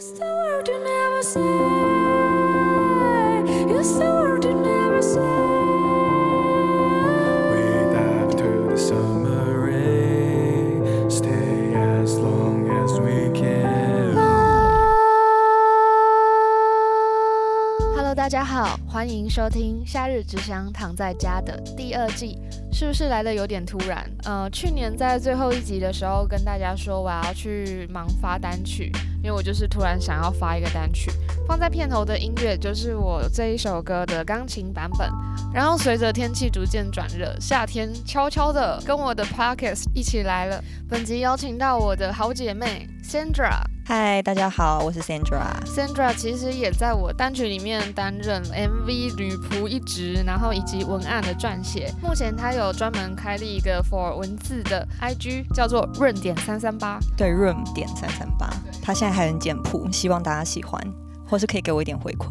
Hello，大家好，欢迎收听《夏日只想躺在家》的第二季，是不是来得有点突然？呃，去年在最后一集的时候跟大家说我要去忙发单曲，因为我就是突然想要发一个单曲，放在片头的音乐就是我这一首歌的钢琴版本。然后随着天气逐渐转热，夏天悄悄的跟我的 Podcast 一起来了。本集邀请到我的好姐妹 Sandra。嗨，大家好，我是 Sandra。Sandra 其实也在我单曲里面担任 MV 女仆一职，然后以及文案的撰写。目前她有专门开立一个 for 文字的 IG，叫做润点三三八。对，润点三三八。她现在还很简朴，希望大家喜欢，或是可以给我一点回馈。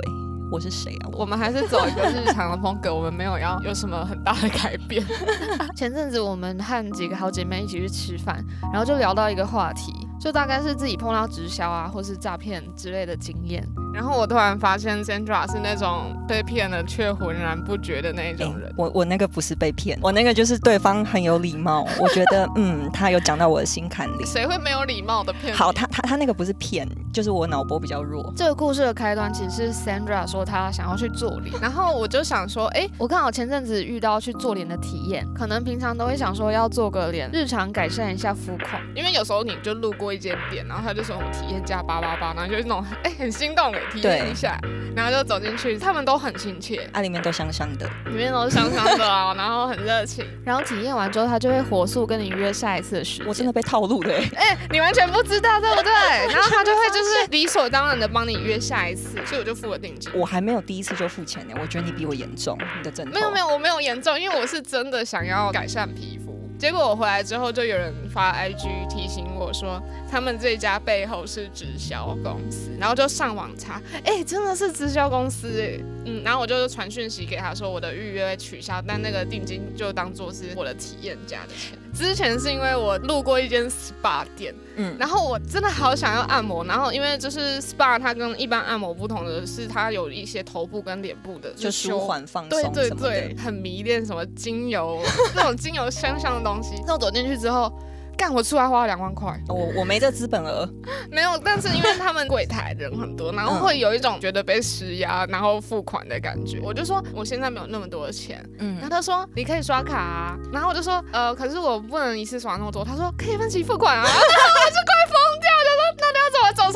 我是谁啊？我们还是走一个日常的风格，我们没有要有什么很大的改变。前阵子我们和几个好姐妹一起去吃饭，然后就聊到一个话题。就大概是自己碰到直销啊，或是诈骗之类的经验。然后我突然发现，Sandra 是那种被骗了却浑然不觉的那种人。欸、我我那个不是被骗，我那个就是对方很有礼貌。我觉得，嗯，他有讲到我的心坎里。谁会没有礼貌的骗？好，他他他那个不是骗，就是我脑波比较弱。这个故事的开端其实是 Sandra 说她想要去做脸，然后我就想说，哎、欸，我刚好前阵子遇到去做脸的体验，可能平常都会想说要做个脸，日常改善一下肤况，因为有时候你就路过一间店，然后他就说我们体验价八八八，然后就是那种哎、欸、很心动哎，体验一下。然后就走进去，他们都很亲切，啊，里面都香香的，里面都是香香的啊，然后很热情。然后体验完之后，他就会火速跟你约下一次的时间。我真的被套路了，哎、欸，你完全不知道对不对？然后他就会就是理所当然的帮你约下一次，所以我就付了定金。我还没有第一次就付钱呢，我觉得你比我严重，你的真的。没有没有，我没有严重，因为我是真的想要改善皮肤。结果我回来之后，就有人发 IG 提醒我说，他们这家背后是直销公司，然后就上网查，哎，真的是直销公司哎，嗯，然后我就传讯息给他说，我的预约取消，但那个定金就当做是我的体验价的钱。之前是因为我路过一间 SPA 店，嗯，然后我真的好想要按摩，然后因为就是 SPA 它跟一般按摩不同的是，它有一些头部跟脸部的就舒缓放松，对对对，很迷恋什么精油那种精油香香的东西。那我走进去之后。干，我出来花了两万块，我我没这资本额，没有，但是因为他们柜台人很多，然后会有一种觉得被施压，然后付款的感觉。我就说我现在没有那么多的钱，嗯，然后他说你可以刷卡啊，然后我就说呃，可是我不能一次刷那么多。他说可以分期付款啊，然后 我，就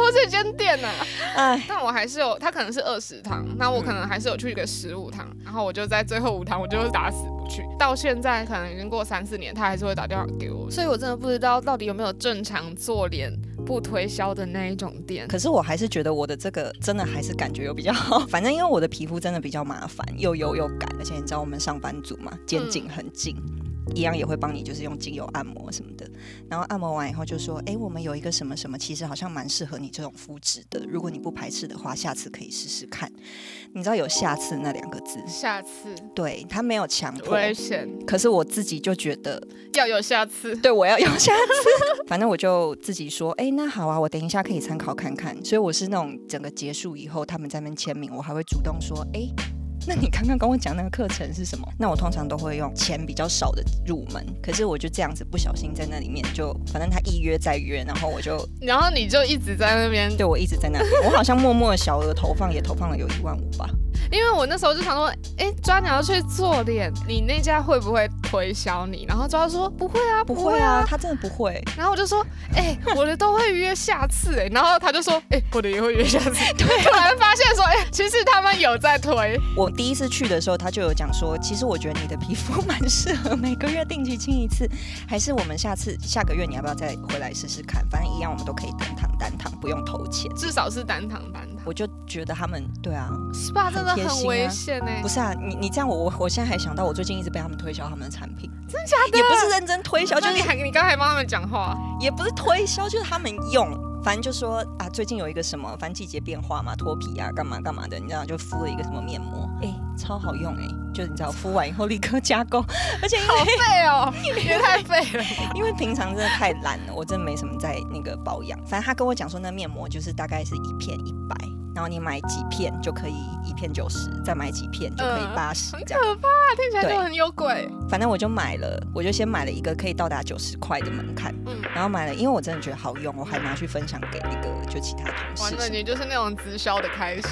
要怎么走出这间店呢？哎，但我还是有，他可能是二十堂，那我可能还是有去一个十五堂，然后我就在最后五堂，我就打死不去。到现在可能已经过三四年，他还是会打电话给我，所以我真的不。不知道到底有没有正常做脸不推销的那一种店？可是我还是觉得我的这个真的还是感觉有比较好。反正因为我的皮肤真的比较麻烦，又油又干，而且你知道我们上班族嘛，肩颈很紧。嗯一样也会帮你，就是用精油按摩什么的，然后按摩完以后就说，哎、欸，我们有一个什么什么，其实好像蛮适合你这种肤质的，如果你不排斥的话，下次可以试试看。你知道有下次那两个字？下次？对，他没有强迫，危险。可是我自己就觉得要有下次，对，我要有下次。反正我就自己说，哎、欸，那好啊，我等一下可以参考看看。所以我是那种整个结束以后，他们在那边签名，我还会主动说，哎、欸。那你刚刚跟我讲那个课程是什么？那我通常都会用钱比较少的入门，可是我就这样子不小心在那里面就，反正他一约再约，然后我就，然后你就一直在那边，对，我一直在那边，我好像默默的小额投放也投放了有一万五吧。因为我那时候就想说，哎、欸，抓你要去做脸，你那家会不会推销你？然后抓说不会啊，不会啊，他真的不会。然后我就说，哎、欸，我的都会约下次哎。然后他就说，哎、欸，我的也会约下次。对，突然发现说，哎、欸，其实他们有在推。我第一次去的时候，他就有讲说，其实我觉得你的皮肤蛮适合每个月定期清一次，还是我们下次下个月你要不要再回来试试看？反正一样，我们都可以单堂单堂，不用投钱，至少是单堂单堂。我就觉得他们对啊，SPA 真的很危险哎、欸。不是啊，你你这样我我我现在还想到，我最近一直被他们推销他们的产品，真的假的？也不是认真推销，就是你还你刚才帮他们讲话，也不是推销，就是他们用反正就说啊，最近有一个什么，反正季节变化嘛，脱皮啊，干嘛干嘛的，你知道，就敷了一个什么面膜，哎、欸，超好用哎、欸，就是你知道，敷完以后立刻加工，而且因为好废哦，也太废了，因为平常真的太懒了，我真的没什么在那个保养。反正他跟我讲说，那面膜就是大概是一片一百。然后你买几片就可以一片九十，再买几片就可以八十，很可怕，听起来就很有鬼。反正我就买了，我就先买了一个可以到达九十块的门槛，嗯，然后买了，因为我真的觉得好用，我还拿去分享给那个就其他同事。完了，你就是那种直销的开始。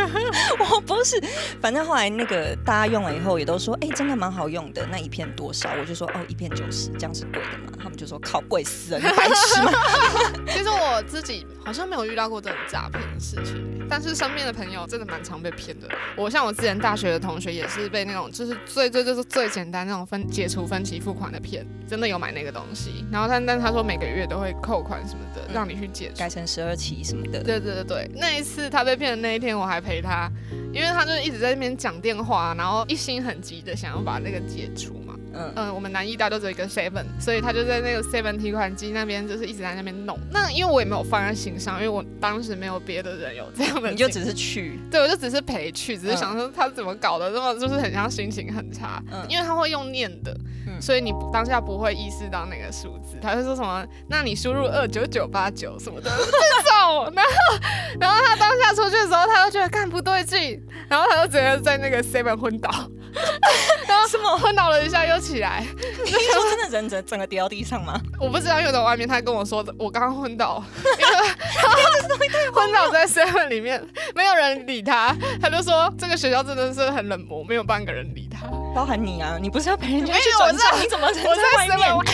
我不是，反正后来那个大家用了以后也都说，哎，真的蛮好用的。那一片多少？我就说哦，一片九十，这样是贵的嘛？他们就说靠，贵死了，你白痴吗？其实我自己好像没有遇到过这种诈骗的事情。但是身边的朋友真的蛮常被骗的。我像我之前大学的同学也是被那种就是最最就是最简单那种分解除分期付款的骗，真的有买那个东西。然后但但他说每个月都会扣款什么的，让你去解除改成十二期什么的。对对对对，那一次他被骗的那一天我还陪他，因为他就一直在那边讲电话，然后一心很急的想要把那个解除嘛。嗯嗯，我们南艺大都只有一个 seven，所以他就在那个 seven 提款机那边，就是一直在那边弄。那因为我也没有放在心上，因为我当时没有别的人有这样的，你就只是去，对，我就只是陪去，只是想说他怎么搞的，那么就是很像心情很差。嗯，因为他会用念的，嗯，所以你当下不会意识到那个数字，他会说什么？那你输入二九九八九什么的 这种，然后然后他当下出去的时候，他就觉得干不对劲，然后他就直接在那个 seven 昏倒。什么昏倒了一下又起来？你说真的人整整个跌到地上吗？我不知道，因为在外面，他跟我说的，我刚刚昏倒，昏倒在 seven 里面，没有人理他。他就说这个学校真的是很冷漠，没有半个人理他，包含你啊，你不是要陪人家去转账？你怎么在外面？我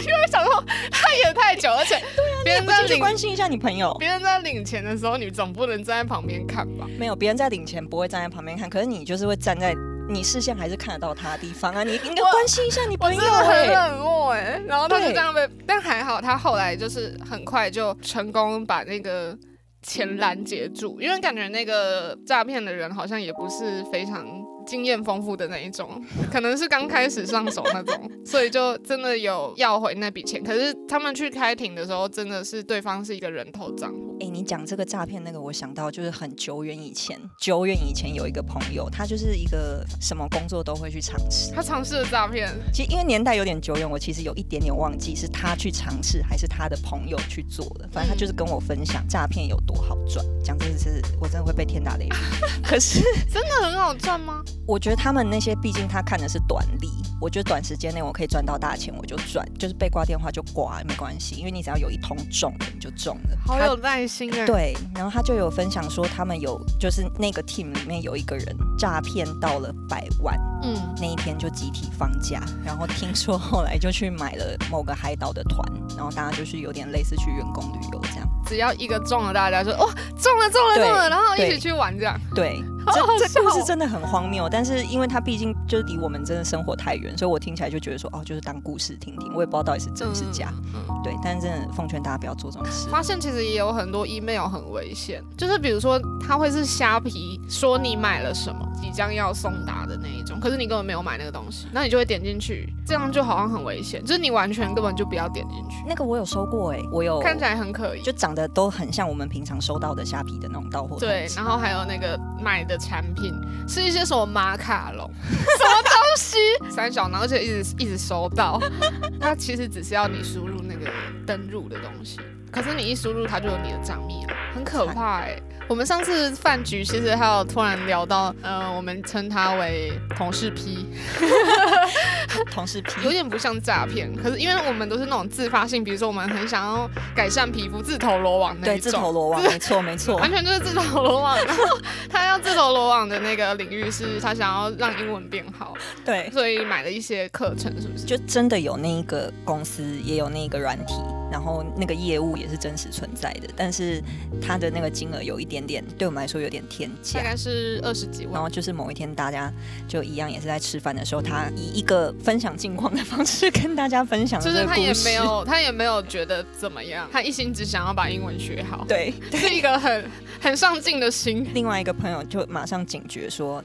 因为想说他演太久，而且别人在领关心一下你朋友，别人在领钱的时候，你总不能站在旁边看吧？没有，别人在领钱不会站在旁边看，可是你就是会站在。你视线还是看得到他的地方啊，你应该关心一下你朋友。欸，很冷漠哎，然后他就这样被，但还好他后来就是很快就成功把那个钱拦截住，因为感觉那个诈骗的人好像也不是非常。经验丰富的那一种，可能是刚开始上手那种，所以就真的有要回那笔钱。可是他们去开庭的时候，真的是对方是一个人头账户。哎，你讲这个诈骗那个，我想到就是很久远以前，久远以前有一个朋友，他就是一个什么工作都会去尝试。他尝试了诈骗，其实因为年代有点久远，我其实有一点点忘记是他去尝试还是他的朋友去做的。反正他就是跟我分享诈骗有多好赚。讲真的是，我真的会被天打雷劈。可是真的很好赚吗？我觉得他们那些，毕竟他看的是短利。我觉得短时间内我可以赚到大钱，我就赚。就是被挂电话就挂，没关系，因为你只要有一通中了，你就中了。好有耐心啊！对，然后他就有分享说，他们有就是那个 team 里面有一个人诈骗到了百万，嗯，那一天就集体放假，然后听说后来就去买了某个海岛的团，然后大家就是有点类似去员工旅游这样。只要一个中了，大家说哇，中了中了中了，然后一起去玩这样。对。这这故事真的很荒谬，但是因为它毕竟就是离我们真的生活太远，所以我听起来就觉得说哦，就是当故事听听，我也不知道到底是真是假。嗯，嗯对，但是真的奉劝大家不要做这种事。发现其实也有很多 email 很危险，就是比如说他会是虾皮说你买了什么，即将要送达的那一种，可是你根本没有买那个东西，那你就会点进去，这样就好像很危险，就是你完全根本就不要点进去。那个我有收过哎、欸，我有看起来很可疑，就长得都很像我们平常收到的虾皮的那种到货。对，然后还有那个买的产品。是一些什么马卡龙，什么东西？三小呢，而且一直一直收到，它其实只是要你输入那个登入的东西，可是你一输入它就有你的账密了，很可怕哎、欸。我们上次饭局其实还有突然聊到，呃，我们称它为同事 P，同事 P 有点不像诈骗，可是因为我们都是那种自发性，比如说我们很想要改善皮肤，自投罗网那种，对，自投罗网，没错没错，完全就是自投罗网。然后他要自投罗网的那个领域是他想要让英文变好，对，所以买了一些课程，是不是？就真的有那一个公司也有那个软体，然后那个业务也是真实存在的，但是他的那个金额有一点。点点对我们来说有点天价，大概是二十几万。然后就是某一天，大家就一样也是在吃饭的时候，他以一个分享近况的方式跟大家分享，就是他也没有 他也没有觉得怎么样，他一心只想要把英文学好。对，是一个很很上进的心。另外一个朋友就马上警觉说。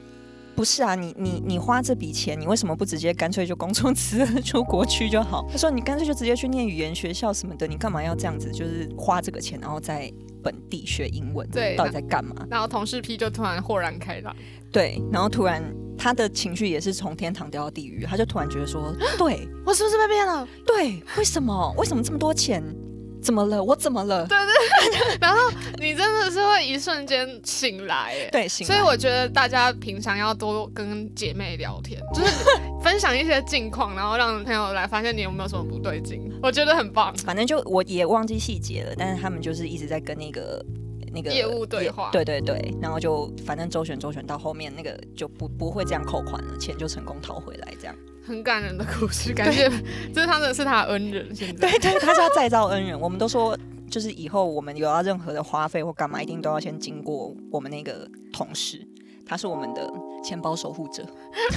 不是啊，你你你花这笔钱，你为什么不直接干脆就工作辞出国去就好？他 说你干脆就直接去念语言学校什么的，你干嘛要这样子？就是花这个钱，然后在本地学英文，对，到底在干嘛？然后同事 P 就突然豁然开朗，对，然后突然他的情绪也是从天堂掉到地狱，他就突然觉得说，对我是不是被骗了？对，为什么？为什么这么多钱？怎么了？我怎么了？对 对，对，然后你真的是会一瞬间醒来，哎，对，所以我觉得大家平常要多跟姐妹聊天，就是分享一些近况，然后让朋友来发现你有没有什么不对劲，我觉得很棒。反正就我也忘记细节了，但是他们就是一直在跟那个那个业务对话，对对对，然后就反正周旋周旋到后面那个就不不会这样扣款了，钱就成功讨回来这样。很感人的故事，感谢，这是他的是他的恩人。现在对对，他是要再造恩人。我们都说，就是以后我们有要任何的花费或干嘛，一定都要先经过我们那个同事，他是我们的钱包守护者，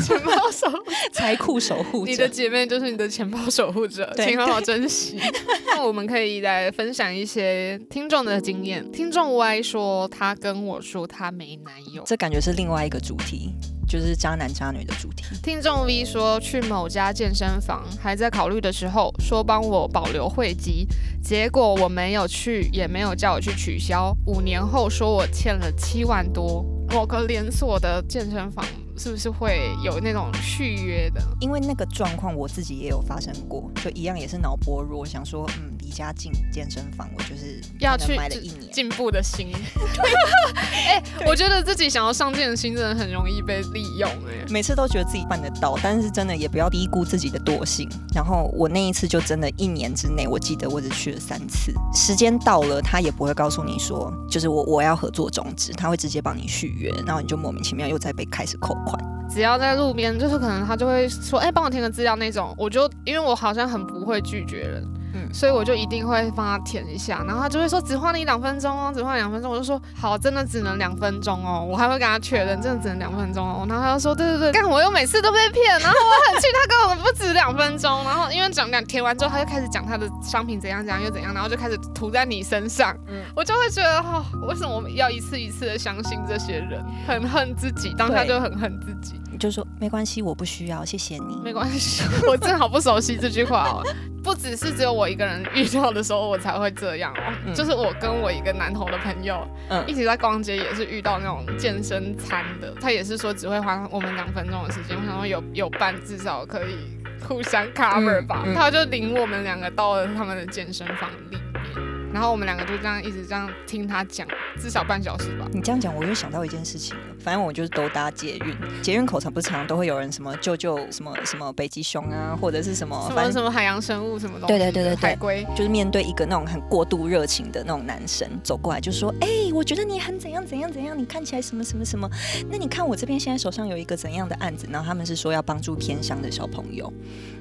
钱包守财库守护者。你的姐妹就是你的钱包守护者，请好好珍惜。那我们可以来分享一些听众的经验。听众 Y 说，他跟我说他没男友，这感觉是另外一个主题。就是渣男渣女的主题。听众 V 说，去某家健身房，还在考虑的时候，说帮我保留会籍，结果我没有去，也没有叫我去取消。五年后说我欠了七万多。某个连锁的健身房是不是会有那种续约的？因为那个状况我自己也有发生过，就一样也是脑波弱，想说嗯。家进健身房，我就是要去买了一年进步的心。哎、欸，我觉得自己想要上进的心，真的很容易被利用。哎，每次都觉得自己办得到，但是真的也不要低估自己的惰性。然后我那一次就真的一年之内，我记得我只去了三次。时间到了，他也不会告诉你说，就是我我要合作终止，他会直接帮你续约，然后你就莫名其妙又再被开始扣款。只要在路边，就是可能他就会说，哎、欸，帮我填个资料那种，我就因为我好像很不会拒绝人。嗯，所以我就一定会帮他填一下，然后他就会说只花你两分钟哦，只花两分钟，我就说好，真的只能两分钟哦，我还会跟他确认，真的只能两分钟哦，然后他就说对对对，干我又每次都被骗，然后我很气，他根本不止两分钟，然后因为讲两填完之后，他就开始讲他的商品怎样怎样又怎样，然后就开始涂在你身上，嗯，我就会觉得哈、哦，为什么我们要一次一次的相信这些人，很恨自己，当下就很恨自己，就说没关系，我不需要，谢谢你，没关系，我正好不熟悉这句话哦。不只是只有我一个人遇到的时候我才会这样哦，嗯、就是我跟我一个男同的朋友，嗯，一起在逛街也是遇到那种健身餐的，他也是说只会花我们两分钟的时间，我想说有有伴至少可以互相 cover 吧，他就领我们两个到了他们的健身房里。然后我们两个就这样一直这样听他讲，至少半小时吧。你这样讲，我又想到一件事情了。反正我就是都搭捷运，捷运口常不是常常都会有人什么救救什么什么北极熊啊，或者是什么什么什么海洋生物什么东西。对对对对对，海龟就是面对一个那种很过度热情的那种男生走过来，就说：“哎、欸，我觉得你很怎样怎样怎样，你看起来什么什么什么。那你看我这边现在手上有一个怎样的案子？然后他们是说要帮助偏乡的小朋友，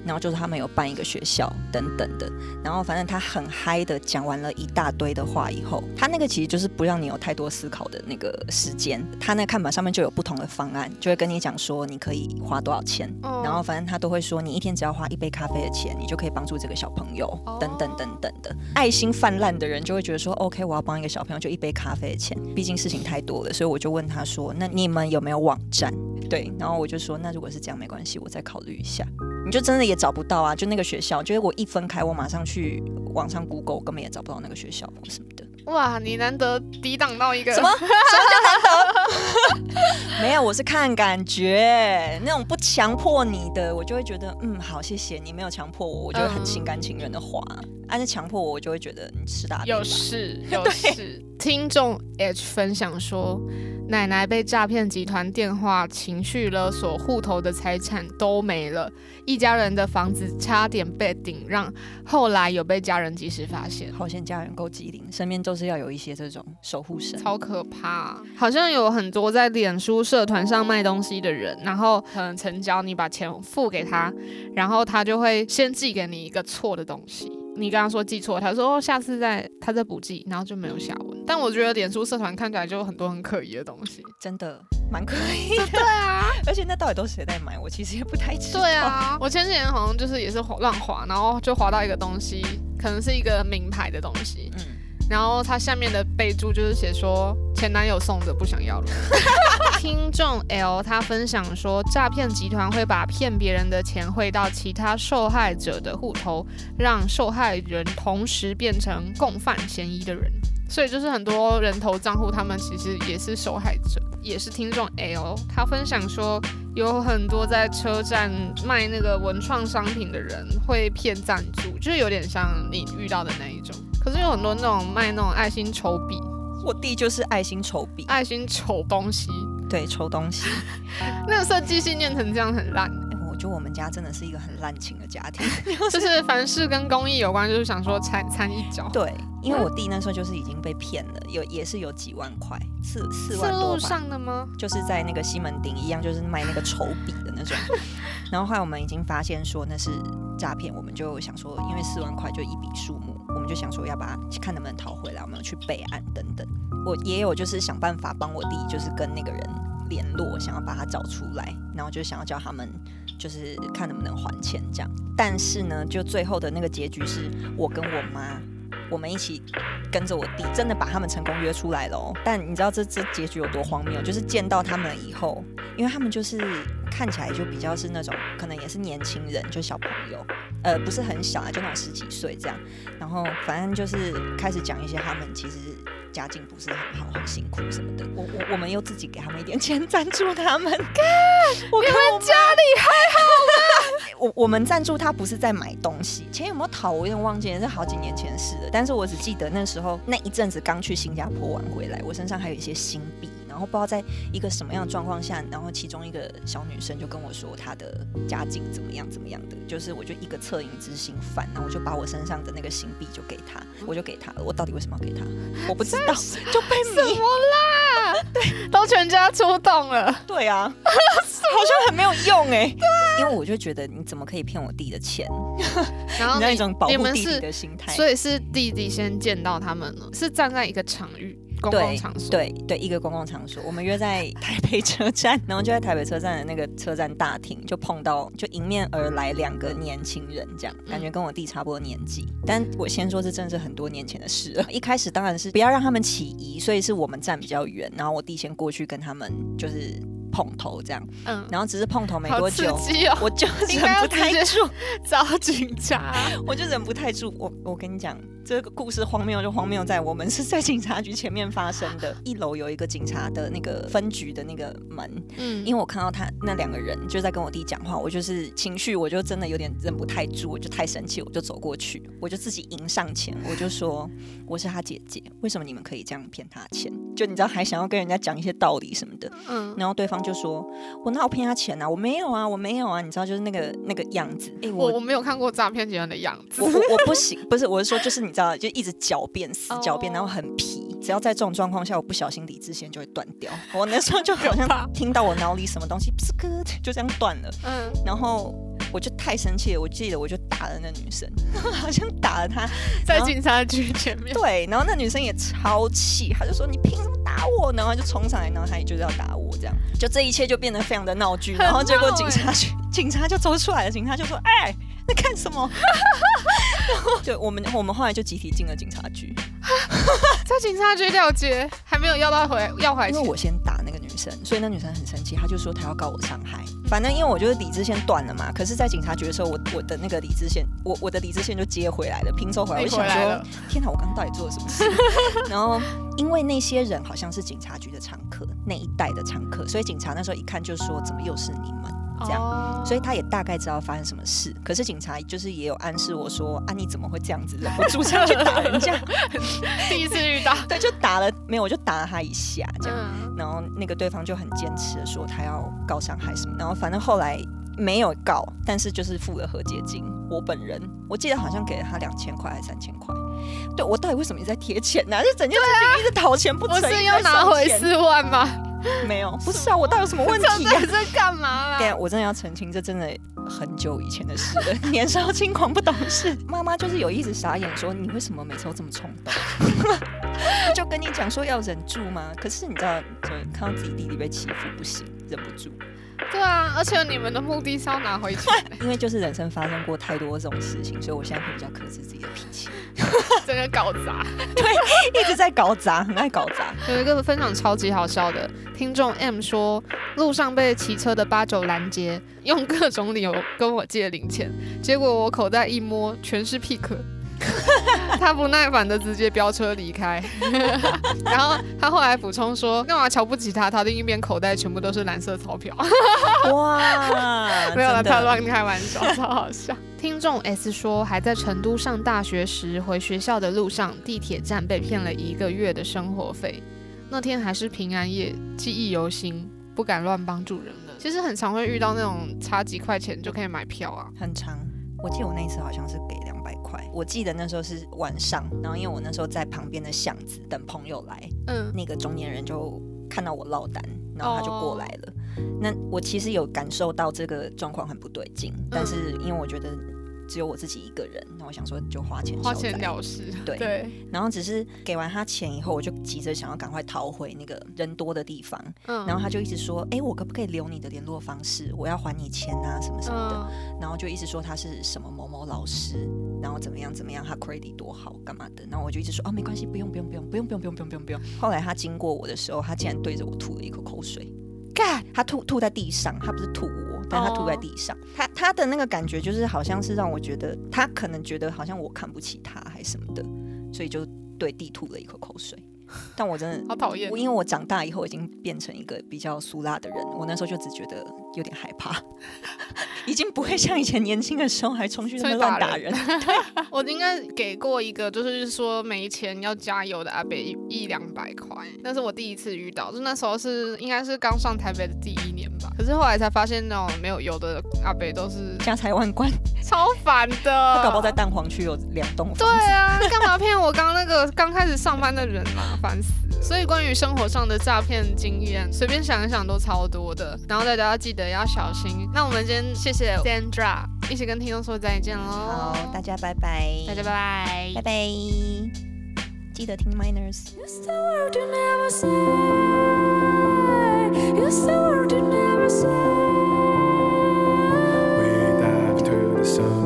然后就是他们有办一个学校等等的。然后反正他很嗨的讲完了一大堆的话。”以后，他那个其实就是不让你有太多思考的那个时间。他那看板上面就有不同的方案，就会跟你讲说你可以花多少钱。Oh. 然后反正他都会说，你一天只要花一杯咖啡的钱，你就可以帮助这个小朋友。Oh. 等等等等的，爱心泛滥的人就会觉得说，OK，我要帮一个小朋友就一杯咖啡的钱。毕竟事情太多了，所以我就问他说，那你们有没有网站？对，然后我就说，那如果是这样没关系，我再考虑一下。你就真的也找不到啊？就那个学校，就是我一分开，我马上去网上 Google，根本也找不到那个学校或什么的。哇，你难得抵挡到一个什么？什么叫难得？没有，我是看感觉，那种不强迫你的，我就会觉得嗯好，谢谢你没有强迫我，我就会很心甘情愿的花。但是强迫我，我就会觉得你吃大便。有事有事。对听众 H 分享说。奶奶被诈骗集团电话情绪勒索，户头的财产都没了，一家人的房子差点被顶让，后来有被家人及时发现。好险家人够机灵，身边都是要有一些这种守护神。超可怕，好像有很多在脸书社团上卖东西的人，然后可能成交，你把钱付给他，然后他就会先寄给你一个错的东西。你刚刚说记错，他说哦，下次再他再补记，然后就没有下文。但我觉得脸书社团看起来就有很多很可疑的东西，真的蛮可疑的。对啊，而且那到底都是谁在买？我其实也不太知道。对啊，我前几年好像就是也是乱滑，然后就滑到一个东西，可能是一个名牌的东西，嗯，然后它下面的备注就是写说前男友送的，不想要了。听众 L 他分享说，诈骗集团会把骗别人的钱汇到其他受害者的户头，让受害人同时变成共犯嫌疑的人。所以就是很多人头账户，他们其实也是受害者，也是听众 L 他分享说，有很多在车站卖那个文创商品的人会骗赞助，就是有点像你遇到的那一种。可是有很多那种卖那种爱心筹笔，我弟就是爱心筹笔，爱心筹东西，对，抽东西。那个设计信念成这样很烂。欸，我觉得我们家真的是一个很滥情的家庭，就是凡事跟公益有关，就是想说掺掺一脚。对，因为我弟那时候就是已经被骗了，有也是有几万块，四四万多路上的吗？就是在那个西门町一样，就是卖那个筹笔的那种。然后后来我们已经发现说那是诈骗，我们就想说，因为四万块就一笔数目。就想说要把看能不能讨回来，我们要去备案等等。我也有就是想办法帮我弟，就是跟那个人联络，想要把他找出来，然后就想要叫他们就是看能不能还钱这样。但是呢，就最后的那个结局是我跟我妈，我们一起跟着我弟，真的把他们成功约出来了哦。但你知道这这结局有多荒谬？就是见到他们以后，因为他们就是看起来就比较是那种可能也是年轻人，就小朋友。呃，不是很小啊，就那种十几岁这样，然后反正就是开始讲一些他们其实家境不是很好，很辛苦什么的。我我我们又自己给他们一点钱 赞助他们，干，我跟我们家里还好吗？我我们赞助他不是在买东西，钱有没有讨我有点忘记了，是好几年前的事了。但是我只记得那时候那一阵子刚去新加坡玩回来，我身上还有一些新币。然后不知道在一个什么样的状况下，然后其中一个小女生就跟我说她的家境怎么样怎么样的，就是我就一个恻隐之心犯，然后我就把我身上的那个新币就给她，我就给她了。我到底为什么要给她？我不知道，就被迷什么啦？对，都全家出动了。对啊，好像很没有用哎、欸。对、啊，因为我就觉得你怎么可以骗我弟的钱？然后那一种保护弟弟的心态，所以是弟弟先见到他们了，是站在一个场域。公共场所，对对，对，一个公共场所，我们约在 台北车站，然后就在台北车站的那个车站大厅，就碰到，就迎面而来两个年轻人，这样感觉跟我弟差不多年纪。但我先说，这真的是很多年前的事了。一开始当然是不要让他们起疑，所以是我们站比较远，然后我弟先过去跟他们就是碰头这样。嗯，然后只是碰头没多久，哦、我就忍不太住找警察，我就忍不太住。我我跟你讲。这个故事荒谬就荒谬在我们是在警察局前面发生的，一楼有一个警察的那个分局的那个门，嗯，因为我看到他那两个人就在跟我弟讲话，我就是情绪，我就真的有点忍不太住，我就太生气，我就走过去，我就自己迎上前，我就说我是他姐姐，为什么你们可以这样骗他钱？就你知道还想要跟人家讲一些道理什么的，嗯，然后对方就说我哪有骗他钱啊？我没有啊，我没有啊，你知道就是那个那个样子，哎，我我没有看过诈骗集团的样子，我我我不行，不是，我是说就是你知道就一直狡辩死狡辩，然后很皮，只要在这种状况下，我不小心理智线就会断掉。我那时候就好像 听到我脑里什么东西，就这样断了，嗯，然后我就太生气了，我记得我就打了那女生，好像打了她在警察局前面，对，然后那女生也超气，她就说你凭什么打我？然后就冲上来，然后她也就是要打我，这样就这一切就变得非常的闹剧，然后结果警察局警察就走出来了，警察就说哎。那干什么？然 后就，我们我们后来就集体进了警察局，在警察局了结，还没有要到回要回来。因为我先打生，所以那女生很生气，她就说她要告我伤害。反正因为我就是理智线断了嘛，可是，在警察局的时候，我我的那个理智线，我我的理智线就接回来了，拼凑回来。我想说，天哪，我刚刚到底做了什么事？然后因为那些人好像是警察局的常客，那一带的常客，所以警察那时候一看就说，怎么又是你们？这样，所以他也大概知道发生什么事。可是警察就是也有暗示我说：“啊，你怎么会这样子忍不住上去打人家？”第一次遇到，对，就打了没有，我就打了他一下，这样。然后那个对方就很坚持的说他要告伤害什么。然后反正后来没有告，但是就是付了和解金。我本人我记得好像给了他两千块还是三千块。对，我到底为什么一直在贴钱呢？就整件事情一直讨钱不成，不是要拿回四万吗？没有，不是啊，我到底有什么问题啊？在干嘛？对，我真的要澄清，这真的很久以前的事了。年少轻狂不懂事，妈妈就是有一直傻眼说，你为什么每次都这么冲动？就跟你讲说要忍住吗？可是你知道，就看到自己弟弟被欺负不行，忍不住。对啊，而且你们的目的是要拿回去，因为就是人生发生过太多这种事情，所以我现在会比较克制自己的脾气，整个搞砸，对，一直在搞砸，很爱搞砸。有一个分享超级好笑的听众 M 说，路上被骑车的八九拦截，用各种理由跟我借零钱，结果我口袋一摸，全是 pick。他不耐烦的直接飙车离开，然后他后来补充说：“干嘛瞧不起他？他另一边口袋全部都是蓝色钞票。”哇，没有了，他乱开玩笑，超好笑。听众 S 说，还在成都上大学时，回学校的路上，地铁站被骗了一个月的生活费。那天还是平安夜，记忆犹新，不敢乱帮助人了。其实很常会遇到那种差几块钱就可以买票啊，很长。我记得我那一次好像是给两百块。我记得那时候是晚上，然后因为我那时候在旁边的巷子等朋友来，嗯，那个中年人就看到我落单，然后他就过来了。哦、那我其实有感受到这个状况很不对劲，嗯、但是因为我觉得。只有我自己一个人，那我想说就花钱花钱了事，对 对。然后只是给完他钱以后，我就急着想要赶快逃回那个人多的地方。嗯。然后他就一直说：“哎，我可不可以留你的联络方式？我要还你钱啊，什么什么的。”然后就一直说他是什么某某老师，然后怎么样怎么样，他 credit 多好，干嘛的。然后我就一直说：“哦，没关系，不用不用不用不用不用不用不用不用不用。”后来他经过我的时候，他竟然对着我吐了一口口水。干！他吐吐在地上，他不是吐我。但他吐在地上，他他的那个感觉就是好像是让我觉得他可能觉得好像我看不起他还是什么的，所以就对地吐了一口口水。但我真的好讨厌，因为我长大以后已经变成一个比较苏辣的人，我那时候就只觉得有点害怕，已经不会像以前年轻的时候还冲去那么乱打人。我应该给过一个，就是说没钱要加油的阿北一一两百块，那是我第一次遇到，就那时候是应该是刚上台北的第一年吧。可是后来才发现，那种没有油的阿北都是家财万贯，超烦的。他搞不好在蛋黄区有两栋房子。对啊，干嘛骗我刚那个刚开始上班的人嘛？烦死！所以关于生活上的诈骗经验，随便想一想都超多的。然后大家要记得要小心。那我们今天谢谢 Sandra，一起跟听众说再见喽。好，大家拜拜，大家拜拜，拜拜。记得听 Minors。the sun.